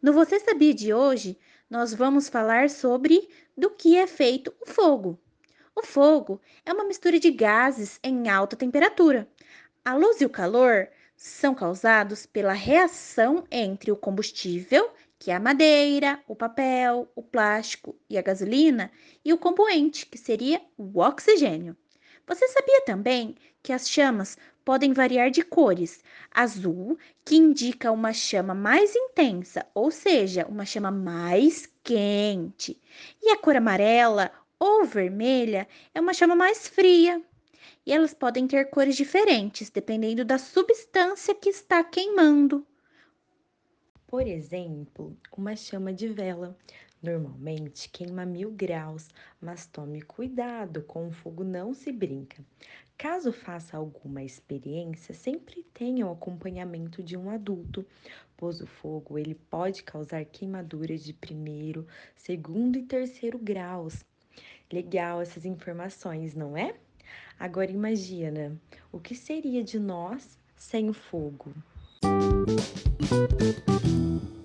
No Você Sabia de hoje, nós vamos falar sobre do que é feito o fogo. O fogo é uma mistura de gases em alta temperatura. A luz e o calor são causados pela reação entre o combustível, que é a madeira, o papel, o plástico e a gasolina, e o compoente, que seria o oxigênio. Você sabia também que as chamas podem variar de cores? Azul, que indica uma chama mais intensa, ou seja, uma chama mais quente. E a cor amarela ou vermelha é uma chama mais fria. E elas podem ter cores diferentes, dependendo da substância que está queimando. Por exemplo, uma chama de vela Normalmente queima mil graus, mas tome cuidado, com o fogo não se brinca. Caso faça alguma experiência, sempre tenha o acompanhamento de um adulto, pois o fogo ele pode causar queimaduras de primeiro, segundo e terceiro graus. Legal essas informações, não é? Agora imagina, o que seria de nós sem o fogo? Música